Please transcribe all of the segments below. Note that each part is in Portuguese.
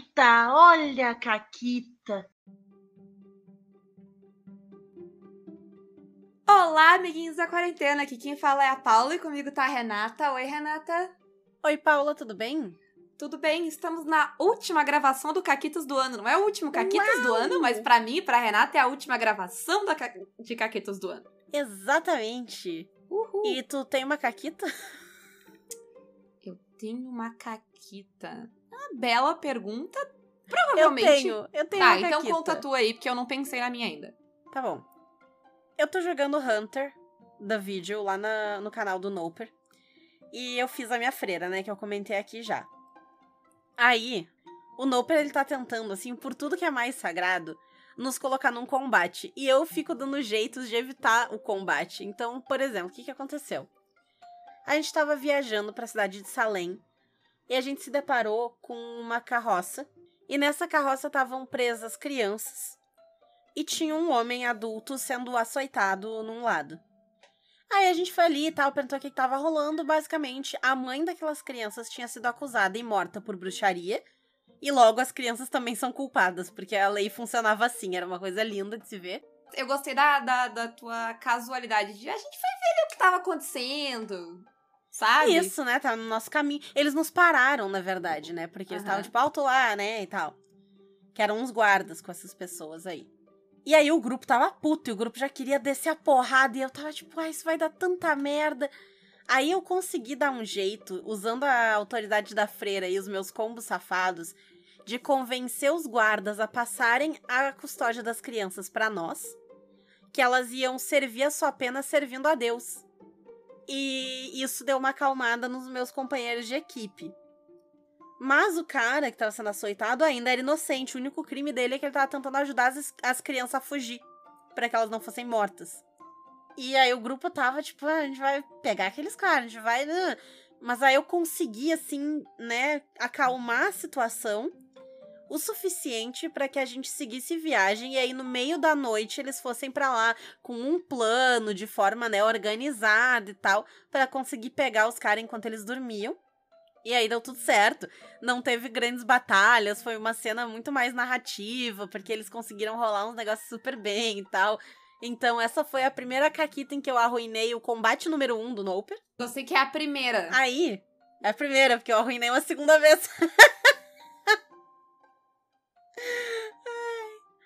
Caquita, olha a Caquita. Olá, amiguinhos da quarentena. Aqui quem fala é a Paula e comigo tá a Renata. Oi, Renata. Oi, Paula, tudo bem? Tudo bem? Estamos na última gravação do Caquitos do ano. Não é o último Caquitos Uau! do ano, mas para mim e pra Renata é a última gravação da ca... de Caquitos do ano. Exatamente. Uhul. E tu tem uma caquita? Eu tenho uma caquita. Bela pergunta. Provavelmente. Eu tenho, eu tenho Tá, então conta tu aí, porque eu não pensei na minha ainda. Tá bom. Eu tô jogando Hunter da vídeo lá na, no canal do Noper. E eu fiz a minha freira, né? Que eu comentei aqui já. Aí, o Noper, ele tá tentando, assim, por tudo que é mais sagrado, nos colocar num combate. E eu fico dando jeitos de evitar o combate. Então, por exemplo, o que, que aconteceu? A gente tava viajando pra cidade de Salem. E a gente se deparou com uma carroça. E nessa carroça estavam presas crianças. E tinha um homem adulto sendo açoitado num lado. Aí a gente foi ali e tal, perguntou o que estava rolando. Basicamente, a mãe daquelas crianças tinha sido acusada e morta por bruxaria. E logo as crianças também são culpadas, porque a lei funcionava assim, era uma coisa linda de se ver. Eu gostei da, da, da tua casualidade de a gente foi ver o que estava acontecendo. Sabe? Isso, né? Tá no nosso caminho. Eles nos pararam, na verdade, né? Porque eles estavam, tipo, alto lá, né? E tal. Que eram uns guardas com essas pessoas aí. E aí o grupo tava puto, e o grupo já queria descer a porrada, e eu tava tipo, ah, isso vai dar tanta merda. Aí eu consegui dar um jeito, usando a autoridade da freira e os meus combos safados, de convencer os guardas a passarem a custódia das crianças para nós, que elas iam servir a sua pena servindo a Deus. E isso deu uma acalmada nos meus companheiros de equipe. Mas o cara que tava sendo açoitado ainda era inocente. O único crime dele é que ele tava tentando ajudar as, as crianças a fugir. para que elas não fossem mortas. E aí o grupo tava, tipo, ah, a gente vai pegar aqueles caras, a gente vai. Mas aí eu consegui, assim, né, acalmar a situação o suficiente para que a gente seguisse viagem e aí no meio da noite eles fossem para lá com um plano de forma, né, organizada e tal, para conseguir pegar os caras enquanto eles dormiam. E aí deu tudo certo. Não teve grandes batalhas, foi uma cena muito mais narrativa, porque eles conseguiram rolar uns negócios super bem e tal. Então, essa foi a primeira caquita em que eu arruinei o combate número um do Noper. Você que é a primeira. Aí, é a primeira, porque eu arruinei uma segunda vez.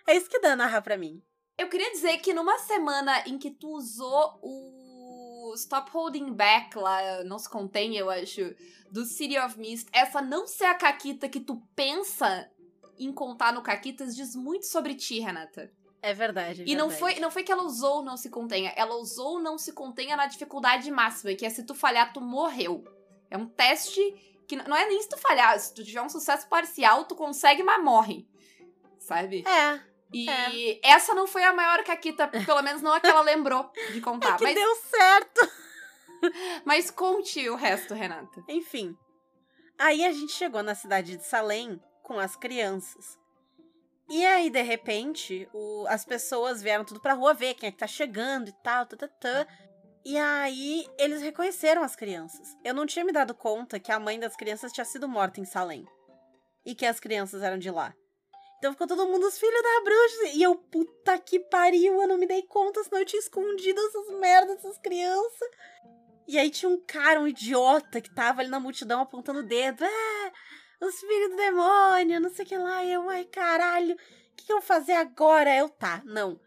é isso que dá narrar pra mim. Eu queria dizer que numa semana em que tu usou o Stop Holding Back lá, não se contém, eu acho, do City of Mist, essa não ser a Caquita que tu pensa em contar no Caquitas diz muito sobre ti, Renata. É verdade. É e não foi, não foi que ela usou não se contenha, ela usou não se contenha na dificuldade máxima, que é se tu falhar, tu morreu. É um teste que não é nem se tu falhar, se tu tiver um sucesso parcial, tu consegue, mas morre. Sabe? É. E é. essa não foi a maior caquita, pelo menos não a que ela lembrou de contar. É que mas... deu certo! mas conte o resto, Renata. Enfim. Aí a gente chegou na cidade de Salem com as crianças. E aí, de repente, o, as pessoas vieram tudo pra rua ver quem é que tá chegando e tal, tá, tá, tá. E aí, eles reconheceram as crianças. Eu não tinha me dado conta que a mãe das crianças tinha sido morta em Salem. E que as crianças eram de lá. Então ficou todo mundo os filhos da bruxa. E eu, puta que pariu, eu não me dei conta, senão eu tinha escondido essas merdas, essas crianças. E aí tinha um cara, um idiota, que tava ali na multidão apontando o dedo. É, os filhos do demônio, não sei o que lá. E eu, ai, caralho, o que, que eu vou fazer agora? Eu, tá, não.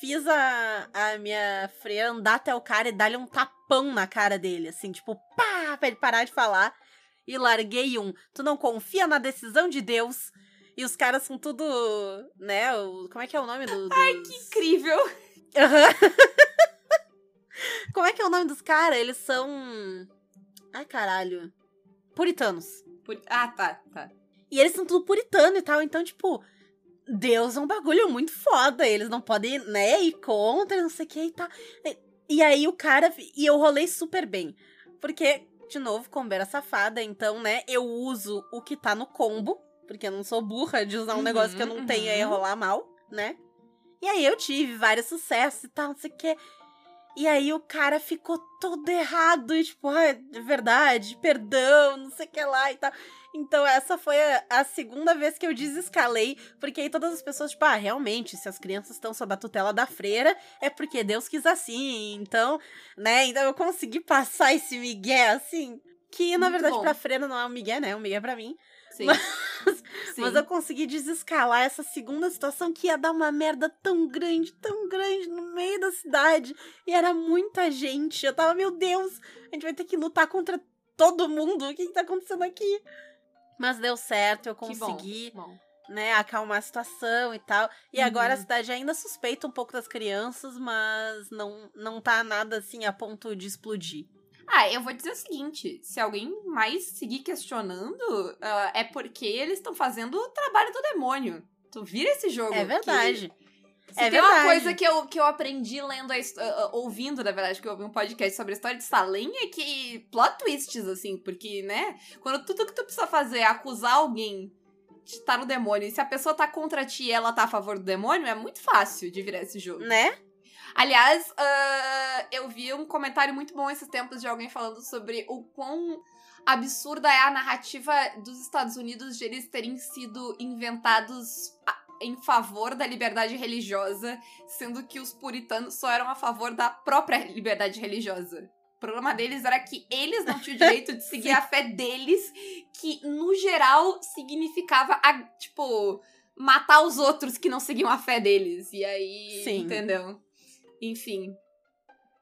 Fiz a, a minha freira andar até o cara e dar-lhe um tapão na cara dele, assim, tipo, pá, pra ele parar de falar. E larguei um. Tu não confia na decisão de Deus? E os caras são tudo, né? O, como é que é o nome do. Dos... Ai, que incrível! Uhum. como é que é o nome dos caras? Eles são. Ai, caralho. Puritanos. Pur... Ah, tá, tá. E eles são tudo puritano e tal, então, tipo. Deus é um bagulho muito foda. Eles não podem, né, ir contra, não sei o que e tal. E, e aí o cara. E eu rolei super bem. Porque, de novo, combeira safada, então, né, eu uso o que tá no combo porque eu não sou burra de usar um uhum, negócio que eu não uhum. tenho e rolar mal, né? E aí eu tive vários sucessos e tal, não sei o quê. E aí o cara ficou todo errado, e tipo, ah, é verdade, perdão, não sei o que lá e tal. Então, essa foi a, a, segunda vez que eu desescalei, porque aí todas as pessoas, tipo, ah, realmente, se as crianças estão sob a tutela da freira, é porque Deus quis assim. Então, né? Então eu consegui passar esse migué assim. Que, na Muito verdade, bom. pra freira não é um migué, né? É um migué pra mim. Sim. Mas, Sim. mas eu consegui desescalar essa segunda situação que ia dar uma merda tão grande, tão grande no meio da cidade. E era muita gente. Eu tava, meu Deus, a gente vai ter que lutar contra todo mundo. O que, que tá acontecendo aqui? Mas deu certo, eu consegui. Bom, bom. Né, acalmar a situação e tal. E uhum. agora a cidade ainda suspeita um pouco das crianças, mas não, não tá nada assim a ponto de explodir. Ah, eu vou dizer o seguinte: se alguém mais seguir questionando, uh, é porque eles estão fazendo o trabalho do demônio. Tu vira esse jogo. É verdade. Se é tem verdade. uma coisa que eu, que eu aprendi lendo, a, uh, ouvindo, na verdade, que eu ouvi um podcast sobre a história de Salem, é que plot twists, assim, porque, né, quando tudo que tu precisa fazer é acusar alguém de estar no demônio, e se a pessoa tá contra ti e ela tá a favor do demônio, é muito fácil de virar esse jogo. Né? Aliás, uh, eu vi um comentário muito bom esses tempos de alguém falando sobre o quão absurda é a narrativa dos Estados Unidos de eles terem sido inventados em favor da liberdade religiosa, sendo que os puritanos só eram a favor da própria liberdade religiosa. O problema deles era que eles não tinham o direito de seguir a fé deles, que no geral significava, tipo, matar os outros que não seguiam a fé deles. E aí, Sim. entendeu? Enfim.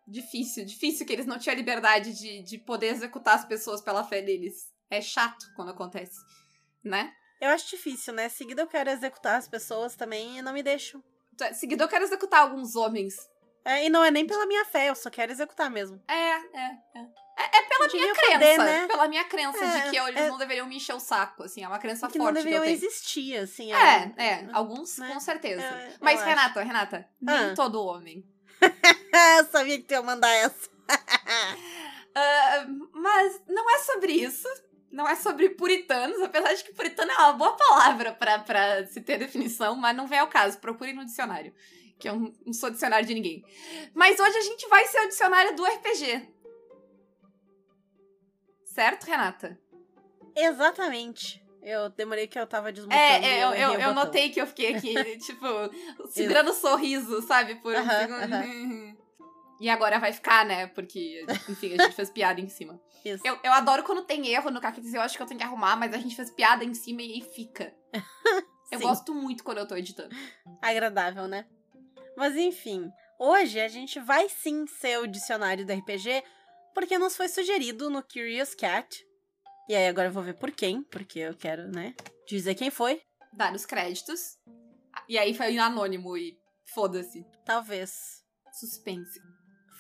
Difícil, difícil que eles não tinham liberdade de, de poder executar as pessoas pela fé deles. É chato quando acontece, né? Eu acho difícil, né? Seguido eu quero executar as pessoas também e não me deixo. Seguido eu quero executar alguns homens. É, e não é nem pela minha fé, eu só quero executar mesmo. É, é, é. É, é pela minha crença. Poder, né? Pela minha crença é, de que eles é... não deveriam me encher o saco, assim. É uma crença que forte. Não deveriam que eu tenho. existir, assim. É, é. é. Alguns, né? com certeza. É, Mas, Renata. Renata, nem ah. todo homem eu sabia que tu ia mandar essa. uh, mas não é sobre isso. Não é sobre puritanos, apesar de que puritano é uma boa palavra para se ter definição, mas não vem ao caso. Procure no dicionário. Que eu não sou dicionário de ninguém. Mas hoje a gente vai ser o dicionário do RPG. Certo, Renata? Exatamente. Eu demorei que eu tava desmontando. É, eu, eu, eu notei que eu fiquei aqui, tipo, segurando o sorriso, sabe? Por um segundo. E agora vai ficar, né? Porque, enfim, a gente fez piada em cima. Isso. Eu, eu adoro quando tem erro no Caquitas, eu acho que eu tenho que arrumar, mas a gente fez piada em cima e aí fica. eu gosto muito quando eu tô editando. Agradável, né? Mas enfim, hoje a gente vai sim ser o dicionário do RPG, porque nos foi sugerido no Curious Cat e aí agora eu vou ver por quem, porque eu quero, né, dizer quem foi. Dar os créditos. E aí foi anônimo e foda-se. Talvez. Suspense.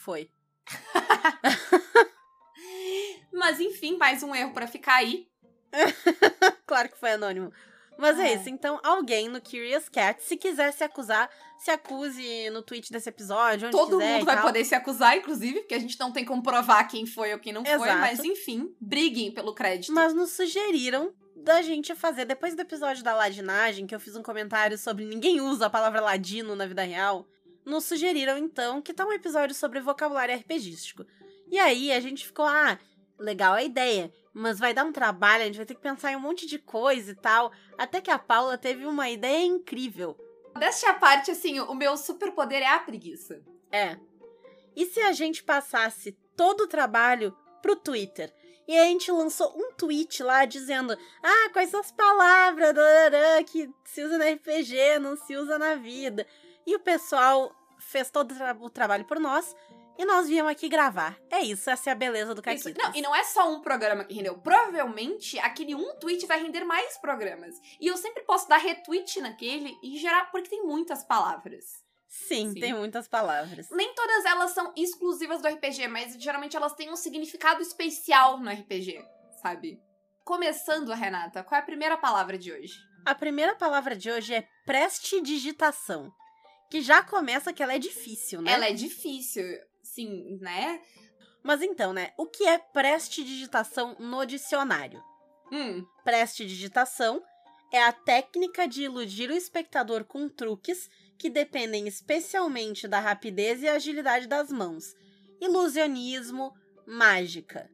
Foi. Mas enfim, mais um erro para ficar aí. claro que foi anônimo. Mas é. é. isso, então alguém no Curious Cat, se quiser se acusar, se acuse no tweet desse episódio, Todo mundo vai poder se acusar, inclusive, porque a gente não tem como provar quem foi ou quem não Exato. foi, mas enfim, briguem pelo crédito. Mas nos sugeriram da gente fazer, depois do episódio da ladinagem, que eu fiz um comentário sobre ninguém usa a palavra ladino na vida real, nos sugeriram então que tá um episódio sobre vocabulário RPGístico. E aí a gente ficou, ah, legal a ideia mas vai dar um trabalho, a gente vai ter que pensar em um monte de coisa e tal. Até que a Paula teve uma ideia incrível. Desta parte, assim, o meu superpoder é a preguiça. É. E se a gente passasse todo o trabalho pro Twitter? E a gente lançou um tweet lá dizendo: Ah, quais são as palavras que se usa no RPG, não se usa na vida. E o pessoal fez todo o trabalho por nós e nós viemos aqui gravar. É isso, essa é a beleza do Caquitas. Não, e não é só um programa que rendeu. Provavelmente, aquele um tweet vai render mais programas. E eu sempre posso dar retweet naquele e gerar, porque tem muitas palavras. Sim, Sim, tem muitas palavras. Nem todas elas são exclusivas do RPG, mas geralmente elas têm um significado especial no RPG, sabe? Começando, Renata, qual é a primeira palavra de hoje? A primeira palavra de hoje é prestidigitação. Que já começa que ela é difícil, né? Ela é difícil sim, né? Mas então, né? O que é prestidigitação no dicionário? Hum. Prestidigitação é a técnica de iludir o espectador com truques que dependem especialmente da rapidez e agilidade das mãos, ilusionismo, mágica.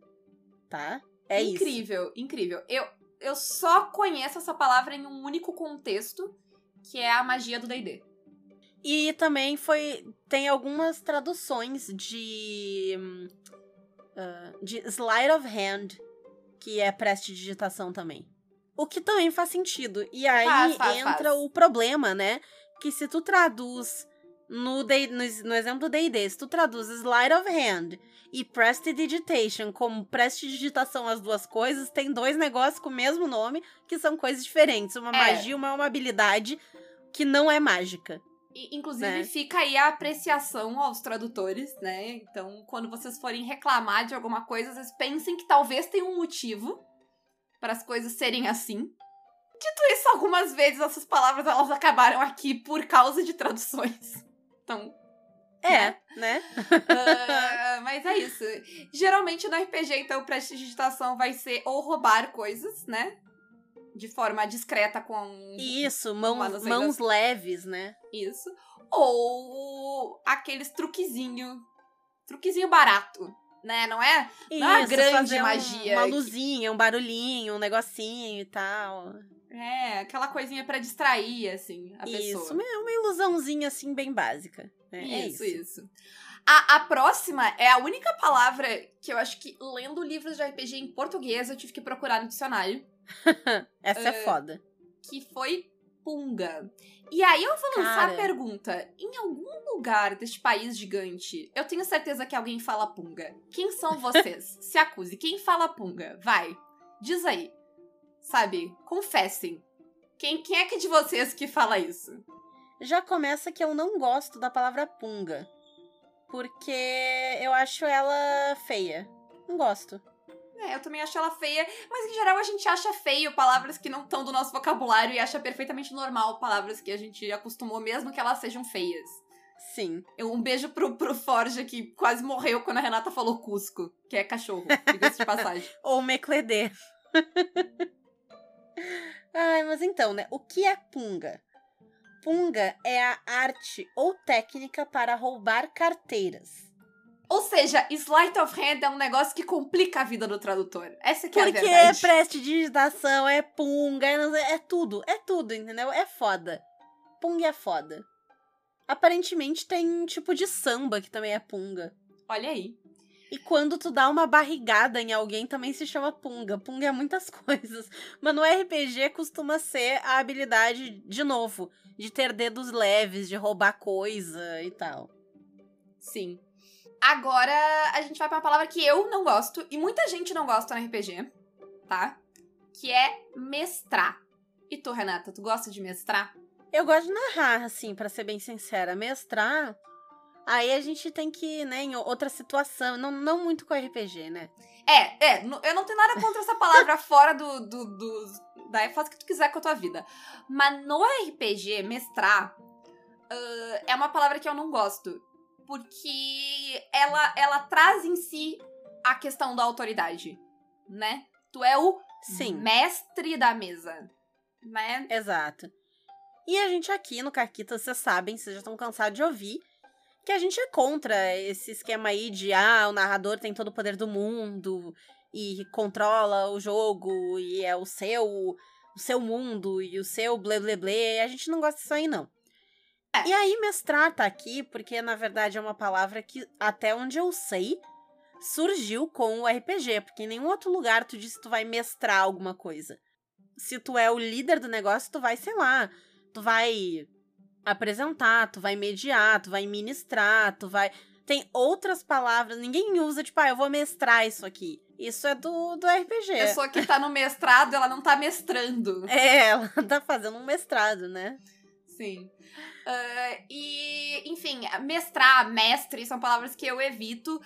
Tá? É incrível, isso. incrível. Eu, eu só conheço essa palavra em um único contexto, que é a magia do D&D. E também foi tem algumas traduções de uh, de sleight of hand, que é prestidigitação também. O que também faz sentido. E aí faz, faz, entra faz. o problema, né? Que se tu traduz no, day, no, no exemplo do D&D, se tu traduz sleight of hand e prestidigitation como prestidigitação as duas coisas, tem dois negócios com o mesmo nome que são coisas diferentes. Uma É. magia, uma, uma habilidade que não é mágica. E, inclusive, Né? fica aí a apreciação aos tradutores, né? Então, quando vocês forem reclamar de alguma coisa, vocês pensem que talvez tenha um motivo para as coisas serem assim. Dito isso, algumas vezes essas palavras elas acabaram aqui por causa de traduções. Então, É, né? ah, mas é isso. Geralmente no RPG, então, prestidigitação vai ser ou roubar coisas, né? De forma discreta com Isso, mãos, mãos leves, né? Isso. Ou aqueles truquezinho. Truquezinho barato. Né? Não é? Não é uma Isso, grande fazer um- magia Uma luzinha, um barulhinho, um negocinho e tal. É, aquela coisinha pra distrair, assim, a isso, pessoa. uma, uma ilusãozinha assim bem básica. né? é Isso, isso. isso. A, a próxima é a única palavra que eu acho que, lendo livros de RPG em português, eu tive que procurar no dicionário, Essa é foda. que foi punga. E aí eu vou lançar Cara. a pergunta: em algum lugar deste país gigante, eu tenho certeza que alguém fala punga. Quem são vocês? Se acuse. Quem fala punga? Vai. Diz aí. Sabe? Confessem. Quem, quem é que de vocês que fala isso? Já começa que eu não gosto da palavra punga. Porque eu acho ela feia. Não gosto. É, eu também acho ela feia, mas em geral a gente acha feio palavras que não estão do nosso vocabulário e acha perfeitamente normal palavras que a gente acostumou, mesmo que elas sejam feias. Sim. Um beijo pro, pro Forja, que quase morreu quando a Renata falou Cusco, que é cachorro, diga-se de passagem. Ou mecledê. Ai, mas então, né? O que é punga? Punga é a arte ou técnica para roubar carteiras. Ou seja, sleight of hand é um negócio que complica a vida do tradutor. Essa que é a Porque é verdade. prestidigitação, é punga, é, não sei- é tudo, é tudo, entendeu? É foda. Punga é foda. Aparentemente tem um tipo de samba que também é punga. Olha aí. E quando tu dá uma barrigada em alguém também se chama punga. Punga é muitas coisas. Mas no RPG costuma ser a habilidade, de novo, de ter dedos leves, de roubar coisa e tal. Sim. Agora a gente vai pra uma palavra que eu não gosto e muita gente não gosta no RPG, tá? Que é mestrar. E tu, Renata, tu gosta de mestrar? Eu gosto de narrar, assim, pra ser bem sincera. Mestrar, aí a gente tem que, né, em outra situação. Não, não muito com RPG, né? É, é, eu não tenho nada contra essa palavra fora do, do, do- Daí faz o que tu quiser com a tua vida. Mas no RPG, mestrar ah, é uma palavra que eu não gosto. Porque ela, ela traz em si a questão da autoridade, né? Tu é o Sim. mestre da mesa, né? Exato. E a gente aqui no Caquita, vocês sabem, vocês já estão cansados de ouvir, que a gente é contra esse esquema aí de, ah, o narrador tem todo o poder do mundo e controla o jogo e é o seu, o seu mundo e o seu blé blé blé. A gente não gosta disso aí, não. É. E aí, mestrar tá aqui porque, na verdade, é uma palavra que, até onde eu sei, surgiu com o RPG, porque em nenhum outro lugar tu diz que tu vai mestrar alguma coisa. Se tu é o líder do negócio, tu vai, sei lá, tu vai apresentar, tu vai mediar, tu vai ministrar, tu vai. Tem outras palavras, ninguém usa, tipo, ah, eu vou mestrar isso aqui. Isso é do, do RPG. A pessoa que tá no mestrado, ela não tá mestrando. É, ela tá fazendo um mestrado, né? Sim. Ah, e, enfim, mestrar, mestre, são palavras que eu evito.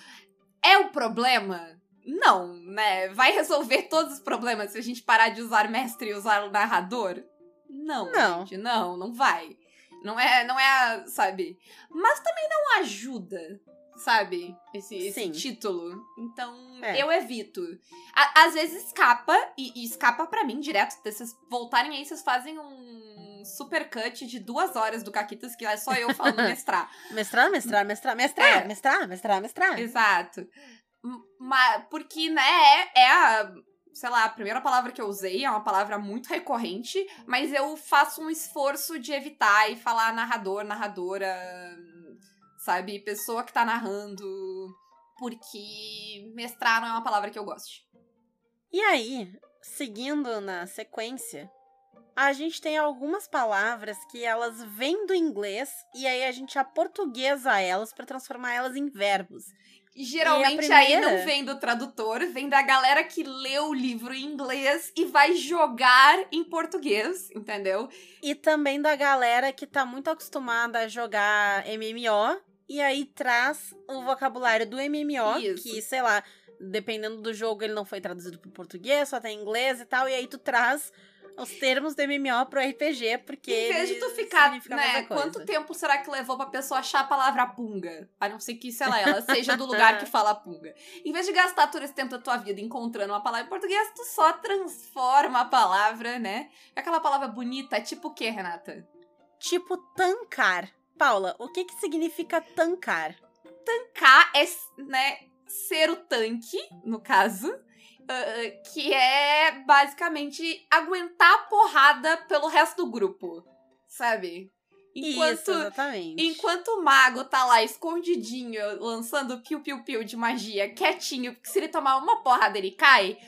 É o problema? Não, né? Vai resolver todos os problemas se a gente parar de usar mestre e usar o narrador? Não, Não. gente, não, não vai. Não é, não é, sabe? Mas também não ajuda, sabe? Esse, esse título. Então, É. eu evito. A- às vezes escapa, e, e escapa pra mim direto. Se vocês voltarem aí, vocês fazem um super cut de duas horas do Caquitas, que é só eu falando mestrar. mestrar, mestrar, mestrar, mestrar, É. mestrar, mestrar, mestrar. Exato. Mas, porque, né, é, é a, sei lá, a primeira palavra que eu usei, é uma palavra muito recorrente, mas eu faço um esforço de evitar e falar narrador, narradora, sabe, pessoa que tá narrando, porque mestrar não é uma palavra que eu goste. E aí, seguindo na sequência, a gente tem algumas palavras que elas vêm do inglês e aí a gente aportuguesa elas pra transformar elas em verbos. E geralmente E a aí primeira? não vem do tradutor, vem da galera que leu o livro em inglês e vai jogar em português, entendeu? E também da galera que tá muito acostumada a jogar MMO e aí traz o vocabulário do MMO, Isso. que, sei lá, dependendo do jogo ele não foi traduzido pro português, só tem inglês e tal, e aí tu traz os termos do MMO pro RPG, porque Em vez de tu ficar, né, quanto tempo será que levou pra pessoa achar a palavra punga? A não ser que, sei lá, ela seja do lugar que fala punga. Em vez de gastar todo esse tempo da tua vida encontrando uma palavra em português, tu só transforma a palavra, né? Aquela palavra bonita, é tipo o quê, Renata? Tipo tancar. Paula, o que que significa tancar? Tancar é, né, ser o tanque, no caso, ah, que é basicamente aguentar a porrada pelo resto do grupo, sabe? Enquanto, Isso, exatamente. enquanto o mago tá lá escondidinho, lançando piu-piu-piu de magia, quietinho, porque se ele tomar uma porrada ele cai,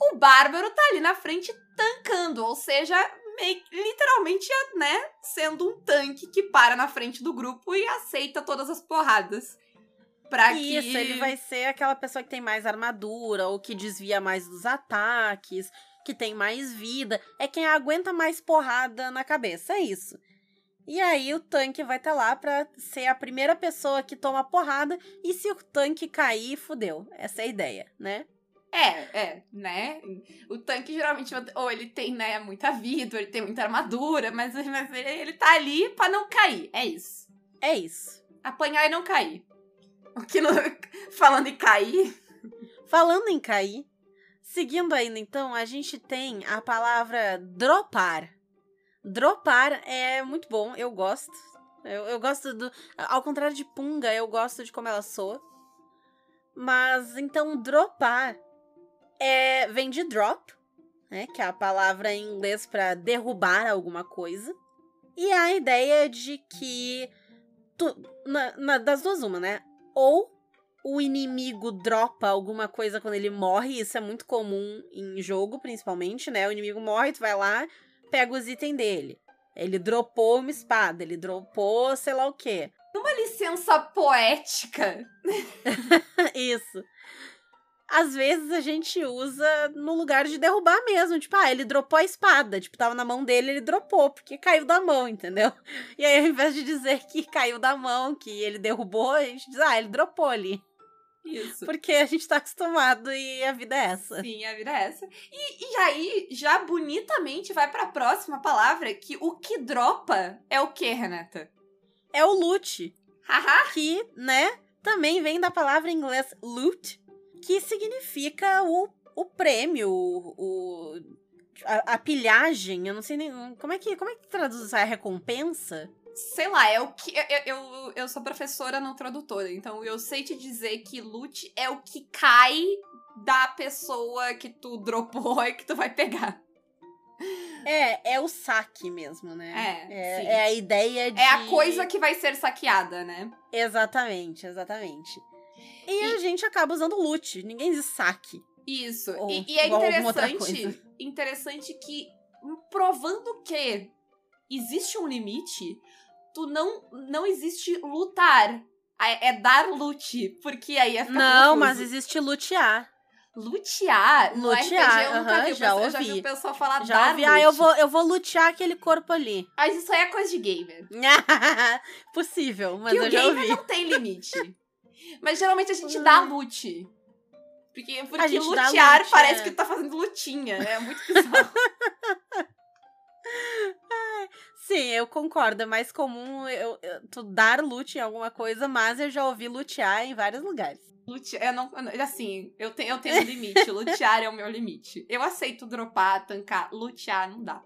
o bárbaro tá ali na frente tancando, ou seja, meio, literalmente, né, sendo um tanque que para na frente do grupo e aceita todas as porradas. Pra que... Isso, ele vai ser aquela pessoa que tem mais armadura, ou que desvia mais dos ataques, que tem mais vida. É quem aguenta mais porrada na cabeça, é isso. E aí o tanque vai estar lá pra ser a primeira pessoa que toma porrada, e se o tanque cair, fudeu. Essa é a ideia, né? É, é, né? O tanque geralmente, ou ele tem, né, muita vida, ou ele tem muita armadura, mas, mas ele, ele tá ali pra não cair. É isso. É isso. Apanhar e não cair. Que não, falando em cair, Falando em cair, seguindo ainda então, a gente tem a palavra dropar. Dropar é muito bom, eu gosto. Eu, eu gosto do. Ao contrário de punga, eu gosto de como ela soa. Mas então, dropar é, vem de drop, né? Que é a palavra em inglês para derrubar alguma coisa. E a ideia de que. Tu, na- na- das duas, uma, né? Ou o inimigo dropa alguma coisa quando ele morre, isso é muito comum em jogo, principalmente, né? O inimigo morre, tu vai lá, pega os itens dele. Ele dropou uma espada, ele dropou sei lá o quê. uma licença poética. Isso. Às vezes a gente usa no lugar de derrubar mesmo. Tipo, ah, ele dropou a espada. Tipo, tava na mão dele, ele dropou, porque caiu da mão, entendeu? E aí, ao invés de dizer que caiu da mão, que ele derrubou, a gente diz, ah, ele dropou ali. Isso. Porque a gente tá acostumado e a vida é essa. Sim, a vida é essa. E, e aí, já bonitamente, vai pra próxima palavra, que o que dropa é o que, Renata? É o loot. Que, né, também vem da palavra em inglês loot, que significa o, o prêmio, o, a, a pilhagem, eu não sei nem como é que como é que traduz isso? É a recompensa? Sei lá, é o que. Eu, eu, eu sou professora, não tradutora, então eu sei te dizer que loot é o que cai da pessoa que tu dropou e que tu vai pegar. É, é o saque mesmo, né? É, sim. é a ideia de É a coisa que vai ser saqueada, né? Exatamente, exatamente. E, E- a gente acaba usando loot, ninguém diz saque. Isso. Ou E, e é interessante, interessante que, provando que existe um limite, tu não, não existe lutar. É é dar loot, porque aí é ficar Não, confuso. mas existe lutear. Lutear? Lutear, nunca aham, vi. o já eu já vi ouvi. o pessoal falar Já dar ouvi, loot. ah, eu vou, eu vou lutear aquele corpo ali. Mas isso aí é coisa de gamer. Possível, mas que eu o já gamer ouvi. não tem limite. Mas geralmente a gente dá loot. Porque, porque lutear loot, parece é. que tá fazendo lutinha. É muito bizarro. Sim, eu concordo. É mais comum eu, eu- tu dar loot em alguma coisa, mas eu já ouvi lutear em vários lugares. Lutear, eu não, assim, eu tenho, eu tenho um limite. Lutear é o meu limite. Eu aceito dropar, tancar. Lutear não dá.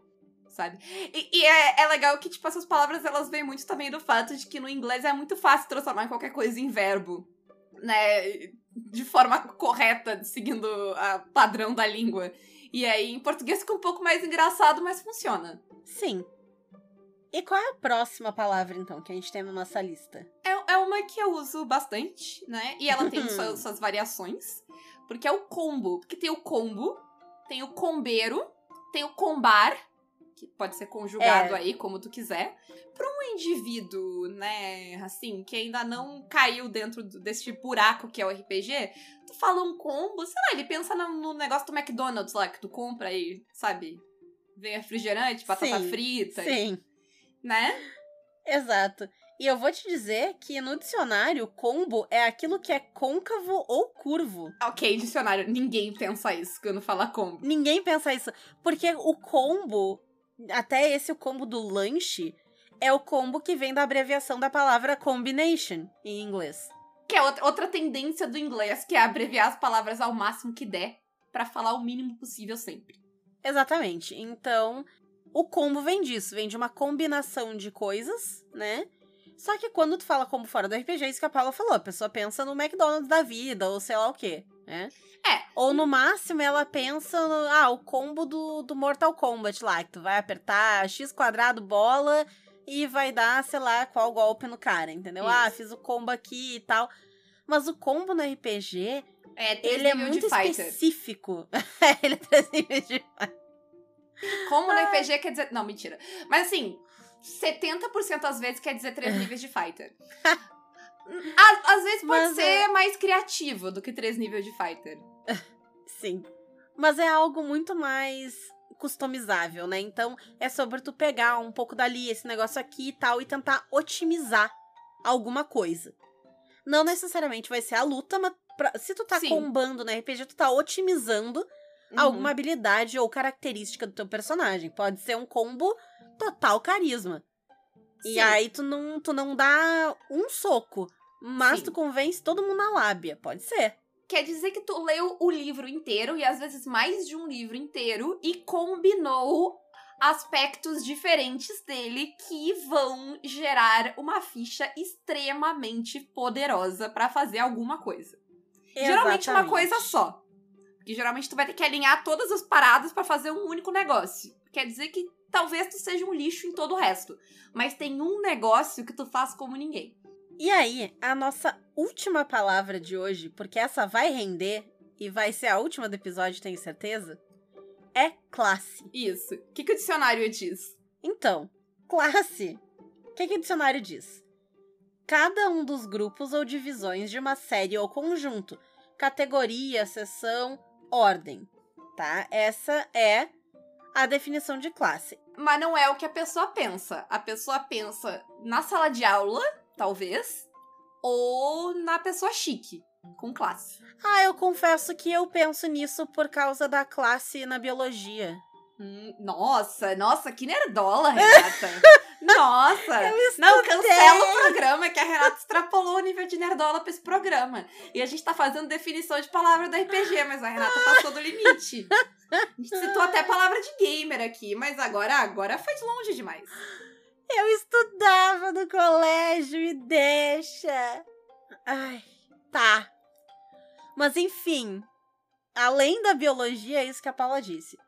Sabe? E, e é, é, legal que, tipo, essas palavras elas vêm muito também do fato de que no inglês é muito fácil transformar qualquer coisa em verbo, né? De forma correta, seguindo a padrão da língua. E aí, em português fica um pouco mais engraçado, mas funciona. Sim. E qual é a próxima palavra, então, que a gente tem na nossa lista? É, é uma que eu uso bastante, né? E ela tem suas, suas variações. Porque é o combo. Porque tem o combo, tem o combeiro, tem o combar, que pode ser conjugado é. aí como tu quiser. Para um indivíduo, né, assim, que ainda não caiu dentro desse buraco que é o RPG, tu fala um combo, sei lá, ele pensa no, negócio do McDonald's lá que tu compra aí, sabe? Vem refrigerante, batata sim, frita. Sim. E, né? Exato. E eu vou te dizer que no dicionário, combo é aquilo que é côncavo ou curvo. Ok, dicionário, ninguém pensa isso quando fala combo. Ninguém pensa isso. Porque o combo, até esse o combo do lanche, é o combo que vem da abreviação da palavra combination em inglês. Que é outra tendência do inglês, que é abreviar as palavras ao máximo que der para falar o mínimo possível sempre. Exatamente. Então, o combo vem disso, vem de uma combinação de coisas, né? Só que quando tu fala como fora do RPG, é isso que a Paula falou. A pessoa pensa no McDonald's da vida, ou sei lá o quê, né? É. Ou no máximo ela pensa no. Ah, o combo do, do Mortal Kombat lá, que tu vai apertar X quadrado bola e vai dar, sei lá, qual golpe no cara, entendeu? Ah, isso. Ah, fiz o combo aqui e tal. Mas o combo no RPG. É, ele é muito específico. ele é três níveis de. Como no RPG quer dizer. Não, mentira. Mas assim, 70% às vezes quer dizer três níveis de fighter. Às, às vezes pode Mas ser é... mais criativo do que três níveis de fighter. Sim. Mas é algo muito mais customizável, né? Então é sobre tu pegar um pouco dali, esse negócio aqui e tal, e tentar otimizar alguma coisa. Não necessariamente vai ser a luta, mas pra, se tu tá Sim. combando no RPG, tu tá otimizando uhum. alguma habilidade ou característica do teu personagem. Pode ser um combo total carisma. Sim. E aí tu não, tu não dá um soco, mas Sim. tu convence todo mundo na lábia. Pode ser. Quer dizer que tu leu o livro inteiro, e às vezes mais de um livro inteiro, e combinou aspectos diferentes dele que vão gerar uma ficha extremamente poderosa para fazer alguma coisa. Exatamente. Geralmente uma coisa só. Porque geralmente tu vai ter que alinhar todas as paradas para fazer um único negócio. Quer dizer que talvez tu seja um lixo em todo o resto. Mas tem um negócio que tu faz como ninguém. E aí, a nossa última palavra de hoje, porque essa vai render e vai ser a última do episódio, tenho certeza, é classe. Isso. O que, que o dicionário diz? Então, classe. O que, que o dicionário diz? Cada um dos grupos ou divisões de uma série ou conjunto, categoria, seção, ordem, tá? Essa é a definição de classe. Mas não é o que a pessoa pensa. A pessoa pensa na sala de aula, talvez, ou na pessoa chique, com classe. Ah, eu confesso que eu penso nisso por causa da classe na biologia. Hum, nossa, nossa, que nerdola, Renata. nossa! Não, cancela o programa, que a Renata extrapolou o nível de nerdola pra esse programa. E a gente tá fazendo definição de palavra do RPG, mas a Renata passou do limite. A gente citou até a palavra de gamer aqui, mas agora, agora foi longe demais. Eu estudava no colégio e deixa. Ai, tá. Mas enfim, além da biologia, é isso que a Paula disse.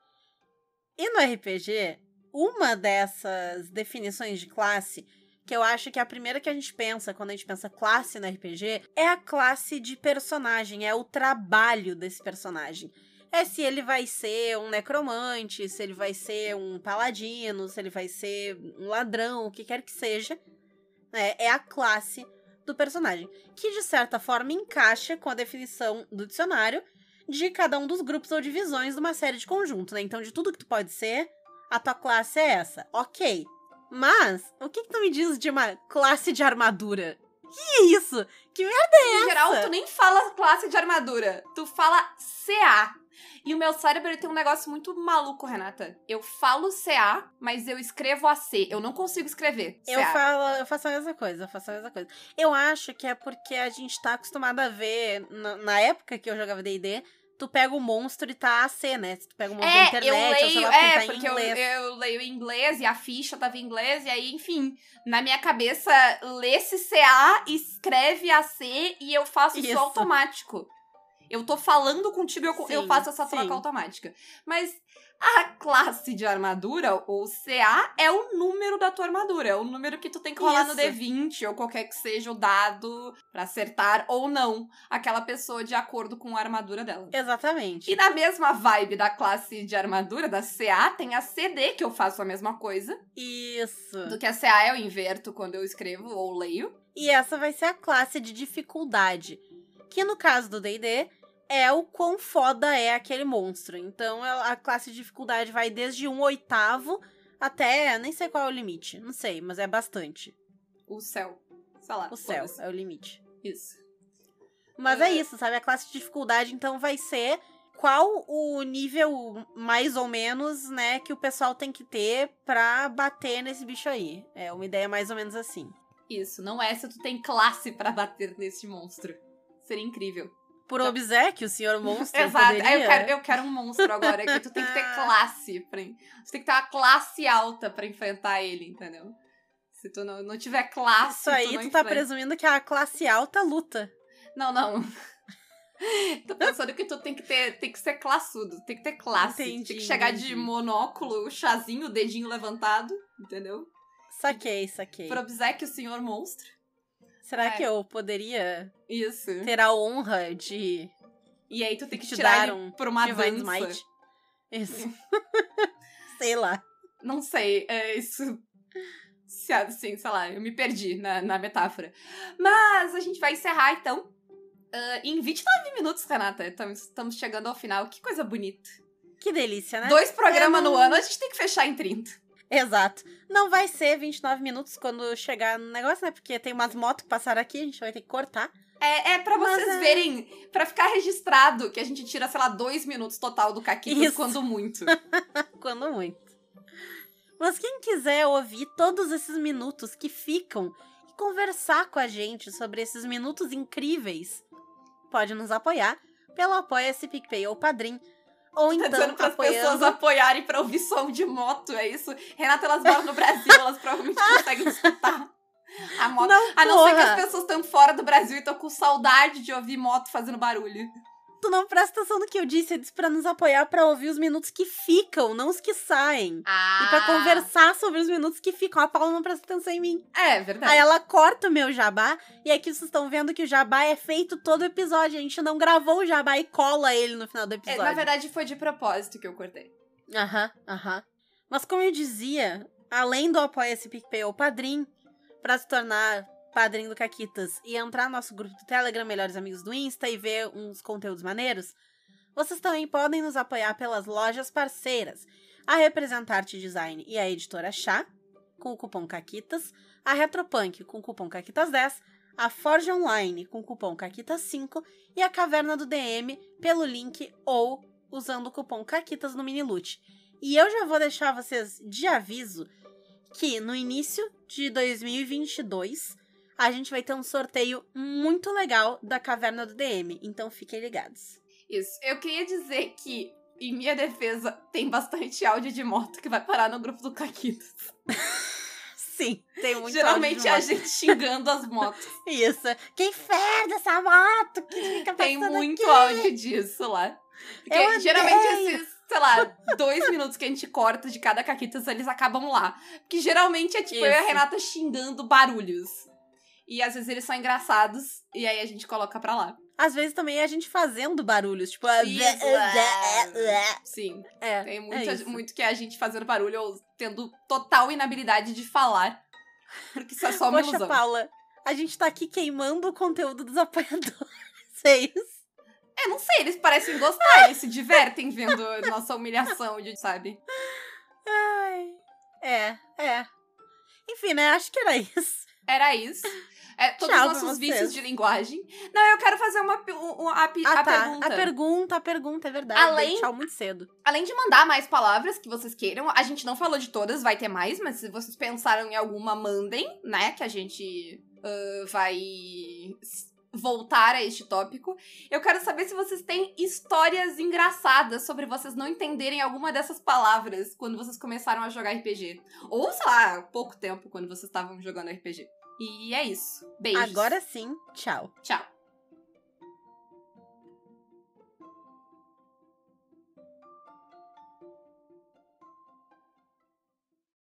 E no RPG, uma dessas definições de classe, que eu acho que é a primeira que a gente pensa quando a gente pensa classe no RPG, é a classe de personagem, é o trabalho desse personagem é se ele vai ser um necromante, se ele vai ser um paladino, se ele vai ser um ladrão, o que quer que seja. É, é a classe do personagem, que de certa forma encaixa com a definição do dicionário de cada um dos grupos ou divisões de uma série de conjunto, né? Então, de tudo que tu pode ser, a tua classe é essa. Ok. Mas, o que, que tu me diz de uma classe de armadura? Que isso? Que merda é essa? Em geral, tu nem fala classe de armadura. Tu fala CA. E o meu cérebro tem um negócio muito maluco, Renata. Eu falo CA, mas eu escrevo AC. Eu não consigo escrever. CA. Eu falo, eu faço a mesma coisa, eu faço a mesma coisa. Eu acho que é porque a gente tá acostumado a ver, na, na época que eu jogava DD, tu pega o monstro e tá AC, né? Se tu pega o monstro É, da internet, eu ou sei leio, lá, é, tá em porque eu, inglês. eu leio em inglês e a ficha tava em inglês, e aí, enfim, na minha cabeça, lê-se CA, escreve AC e eu faço Isso. isso automático. Eu tô falando contigo e eu, eu Sim, faço essa troca sim. automática. Mas a classe de armadura, ou CA, é o número da tua armadura. É o número que tu tem que rolar no Isso. D20, ou qualquer que seja o dado pra acertar ou não aquela pessoa de acordo com a armadura dela. Exatamente. E na mesma vibe da classe de armadura, da CA, tem a CD, que eu faço a mesma coisa. Isso. Do que a CA eu inverto quando eu escrevo ou leio. E essa vai ser a classe de dificuldade. Que no caso do DD é o quão foda é aquele monstro. Então a a classe de dificuldade vai desde um oitavo até. Nem sei qual é o limite. Não sei, mas é bastante. O céu. Sei lá. O céu é o limite. Isso. Mas é É. isso, sabe? A classe de dificuldade, então, vai ser qual o nível, mais ou menos, né, que o pessoal tem que ter pra bater nesse bicho aí. É uma ideia mais ou menos assim. Isso. Não é se tu tem classe pra bater nesse monstro. Seria incrível. Por obséquio, o senhor monstro Exato. poderia... Eu quero, eu quero um monstro agora, que tu tem que ter classe. Pra, tu tem que ter uma classe alta pra enfrentar ele, entendeu? Se tu não, não tiver classe, Isso aí, tu tu, tá presumindo que a classe alta luta. Não, não. Tô pensando que tu tem que ter, tem que ser classudo, tem que ter classe. Entendi, tem que chegar de entendi. monóculo, chazinho, dedinho levantado, entendeu? Saquei, saquei. Pro obsequio, senhor monstro. Será É. que eu poderia Isso. ter a honra de E aí tu tem que te tirar dar um por uma Divine dança. Isso. Sei lá. Não sei, é isso. Se, assim, sei lá, eu me perdi na, na metáfora. Mas a gente vai encerrar então. ah, em 29 minutos, Renata. Estamos, estamos chegando ao final. Que coisa bonita. Que delícia, né? Dois programas É, não- no ano, a gente tem que fechar em 30. Exato. Não vai ser 29 minutos quando chegar no negócio, né? Porque tem umas motos que passaram aqui, a gente vai ter que cortar. É, é pra Mas vocês é- verem, pra ficar registrado, que a gente tira, sei lá, dois minutos total do Caquitas, Isso. quando muito. Quando muito. Mas quem quiser ouvir todos esses minutos que ficam e conversar com a gente sobre esses minutos incríveis, pode nos apoiar pelo Apoia-se PicPay ou Padrim. Ou Tá então dizendo pras pessoas apoiarem pra ouvir som de moto, é isso? Renata, elas moram no Brasil, elas provavelmente conseguem escutar a moto. Não, A não ser que as pessoas estão fora do Brasil e estão com saudade de ouvir moto fazendo barulho. Tu não presta atenção no que eu disse, eu disse pra nos apoiar pra ouvir os minutos que ficam, não os que saem. Ah. E pra conversar sobre os minutos que ficam. A Paula não presta atenção em mim. É, verdade. Aí ela corta o meu jabá, e aqui vocês estão vendo que o jabá é feito todo episódio. A gente não gravou o jabá e cola ele no final do É, episódio. na verdade, foi de propósito que eu cortei. Aham, aham. Mas como eu dizia, além do Apoia-se PicPay ou Padrim, pra se tornar padrinho do Caquitas e entrar no nosso grupo do Telegram, Melhores Amigos do Insta e ver uns conteúdos maneiros, vocês também podem nos apoiar pelas lojas parceiras, a Representarte Design e a Editora Chá, com o cupom CAQUITAS, a Retropunk com o cupom CAQUITAS10, a Forge Online com o cupom CAQUITAS5 e a Caverna do DM pelo link ou usando o cupom CAQUITAS no Minilute. E eu já vou deixar vocês de aviso que no início de 2022 a gente vai ter um sorteio muito legal da Caverna do DM, então fiquem ligados. Isso. Eu queria dizer que, em minha defesa, tem bastante áudio de moto que vai parar no grupo do Caquitas. Sim, tem muito Geralmente é a gente xingando as motos. Isso. Que inferno essa moto que fica Tem muito aqui. áudio disso lá. Porque geralmente esses, sei lá, dois minutos que a gente corta de cada caquitas, eles acabam lá. Porque geralmente é tipo eu e a Isso. Renata xingando barulhos. E às vezes eles são engraçados, e aí a gente coloca pra lá. Às vezes também é a gente fazendo barulhos, tipo... Sim. É, Tem é muito, isso. muito que é a gente fazendo barulho ou tendo total inabilidade de falar. Porque isso é só uma Poxa, ilusão. Paula, a gente tá aqui queimando o conteúdo dos apoiadores. É isso? É, não sei, eles parecem gostar, eles se divertem vendo nossa humilhação, de, sabe? Ai. É, é. Enfim, né? Acho que era isso. Era isso. É, todos Tchau os nossos vícios de linguagem. Não, eu quero fazer uma, pe- um- um- a, Ah, a tá. pergunta. A pergunta, a pergunta, é verdade. Além- tchau muito cedo. Além de mandar mais palavras que vocês queiram, a gente não falou de todas, vai ter mais, mas se vocês pensaram em alguma, mandem, né? Que a gente ah, vai voltar a este tópico. Eu quero saber se vocês têm histórias engraçadas sobre vocês não entenderem alguma dessas palavras quando vocês começaram a jogar RPG. Ou, sei lá, pouco tempo quando vocês estavam jogando RPG. E é isso. Beijos. Agora sim, tchau. Tchau.